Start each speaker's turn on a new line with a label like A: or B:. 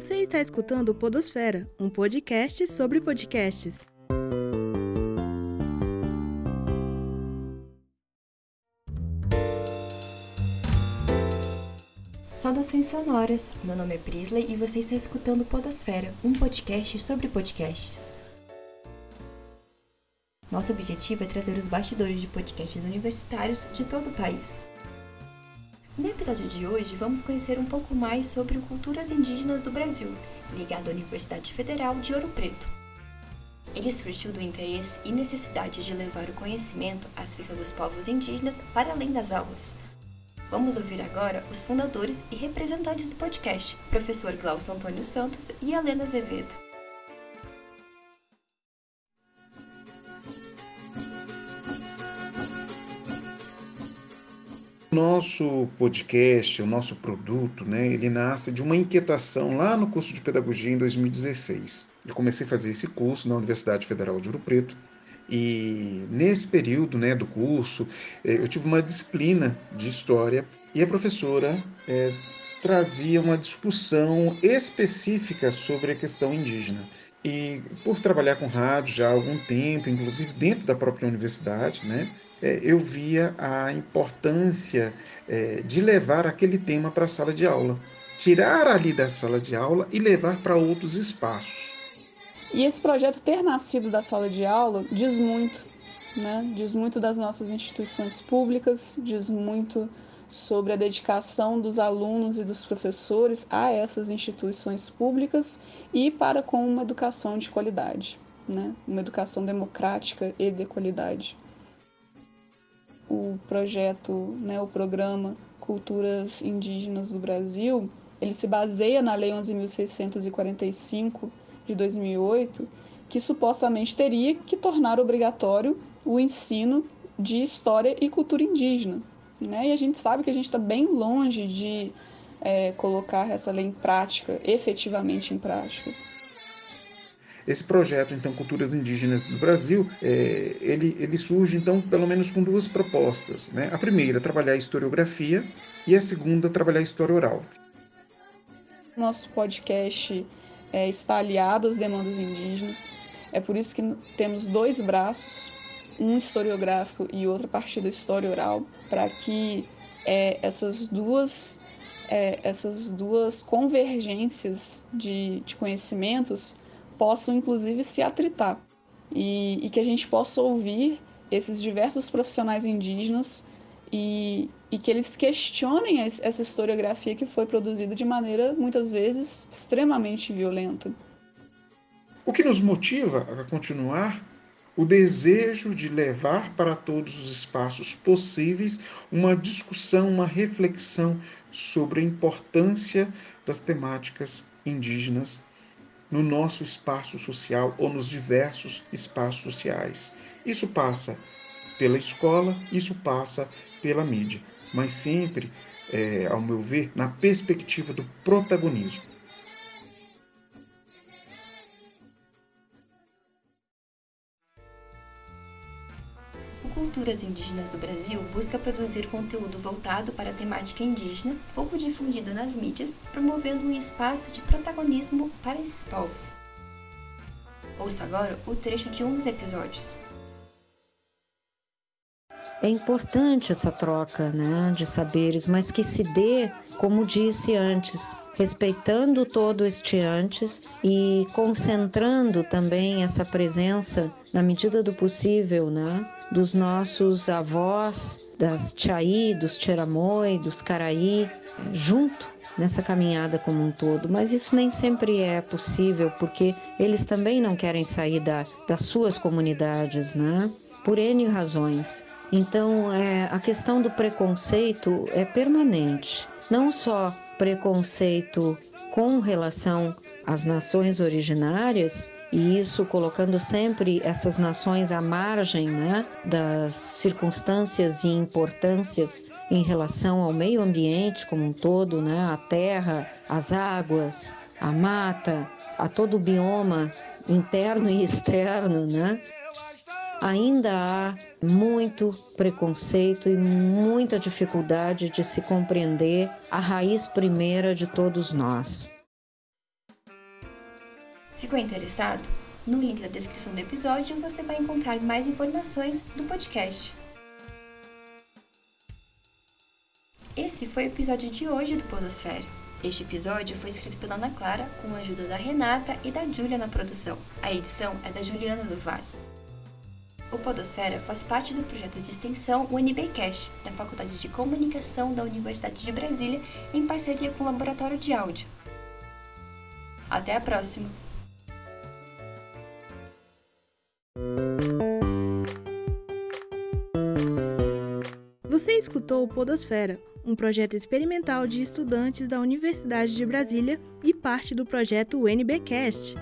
A: Você está escutando Podosfera, um podcast sobre podcasts.
B: Saudações sonoras! Meu nome é Prisley e você está escutando Podosfera, um podcast sobre podcasts. Nosso objetivo é trazer os bastidores de podcasts universitários de todo o país. No episódio de hoje, vamos conhecer um pouco mais sobre culturas indígenas do Brasil, ligado à Universidade Federal de Ouro Preto. Ele surgiu do interesse e necessidade de levar o conhecimento acerca dos povos indígenas para além das aulas. Vamos ouvir agora os fundadores e representantes do podcast, professor Glaucio Antônio Santos e Helena Azevedo.
C: Nosso podcast, o nosso produto, né, ele nasce de uma inquietação lá no curso de pedagogia em 2016. Eu comecei a fazer esse curso na Universidade Federal de Ouro Preto e nesse período né, do curso eh, eu tive uma disciplina de história e a professora é, trazia uma discussão específica sobre a questão indígena. E por trabalhar com rádio já há algum tempo, inclusive dentro da própria universidade, né, é, eu via a importância é, de levar aquele tema para a sala de aula, tirar ali da sala de aula e levar para outros espaços.
D: E esse projeto ter nascido da sala de aula diz muito, né? diz muito das nossas instituições públicas, diz muito sobre a dedicação dos alunos e dos professores a essas instituições públicas e para com uma educação de qualidade, né? uma educação democrática e de qualidade o projeto, né, o programa Culturas Indígenas do Brasil, ele se baseia na Lei 11.645 de 2008, que supostamente teria que tornar obrigatório o ensino de história e cultura indígena. Né? E a gente sabe que a gente está bem longe de é, colocar essa lei em prática, efetivamente em prática.
C: Esse projeto, então, Culturas Indígenas do Brasil, é, ele, ele surge, então, pelo menos com duas propostas. Né? A primeira, trabalhar a historiografia, e a segunda, trabalhar a história oral.
D: Nosso podcast é, está aliado às demandas indígenas. É por isso que temos dois braços, um historiográfico e outro a partir da história oral, para que é, essas duas é, essas duas convergências de, de conhecimentos possam, inclusive, se atritar e, e que a gente possa ouvir esses diversos profissionais indígenas e, e, que eles questionem essa historiografia que foi produzida de maneira, muitas vezes, extremamente violenta.
C: O que nos motiva a continuar? O desejo de levar para todos os espaços possíveis uma discussão, uma reflexão sobre a importância das temáticas indígenas no nosso espaço social ou nos diversos espaços sociais. Isso passa pela escola, isso passa pela mídia, mas sempre, é, ao meu ver, na perspectiva do protagonismo.
B: Culturas Indígenas do Brasil busca produzir conteúdo voltado para a temática indígena, pouco difundido nas mídias, promovendo um espaço de protagonismo para esses povos. Ouça agora o trecho de um dos episódios.
E: É importante essa troca né, de saberes, mas que se dê, como disse antes, respeitando todo este antes e concentrando também essa presença, na medida do possível, né, dos nossos avós, das Tchaí, dos Tcheramoi, dos Caraí, junto nessa caminhada como um todo. Mas isso nem sempre é possível, porque eles também não querem sair da, das suas comunidades, né? Por N razões. Então, é, a questão do preconceito é permanente. Não só preconceito com relação às nações originárias, e isso colocando sempre essas nações à margem né, das circunstâncias e importâncias em relação ao meio ambiente como um todo, né, a terra, as águas, a mata, a todo o bioma interno e externo, né? Ainda há muito preconceito e muita dificuldade de se compreender a raiz primeira de todos nós.
B: Ficou interessado? No link da descrição do episódio você vai encontrar mais informações do podcast. Esse foi o episódio de hoje do Podosfera. Este episódio foi escrito pela Ana Clara com a ajuda da Renata e da Júlia na produção. A edição é da Juliana do Vale. O Podosfera faz parte do projeto de extensão UNBcast, da Faculdade de Comunicação da Universidade de Brasília, em parceria com o Laboratório de Áudio. Até a próxima!
A: Você escutou o Podosfera, um projeto experimental de estudantes da Universidade de Brasília e parte do projeto UNBcast.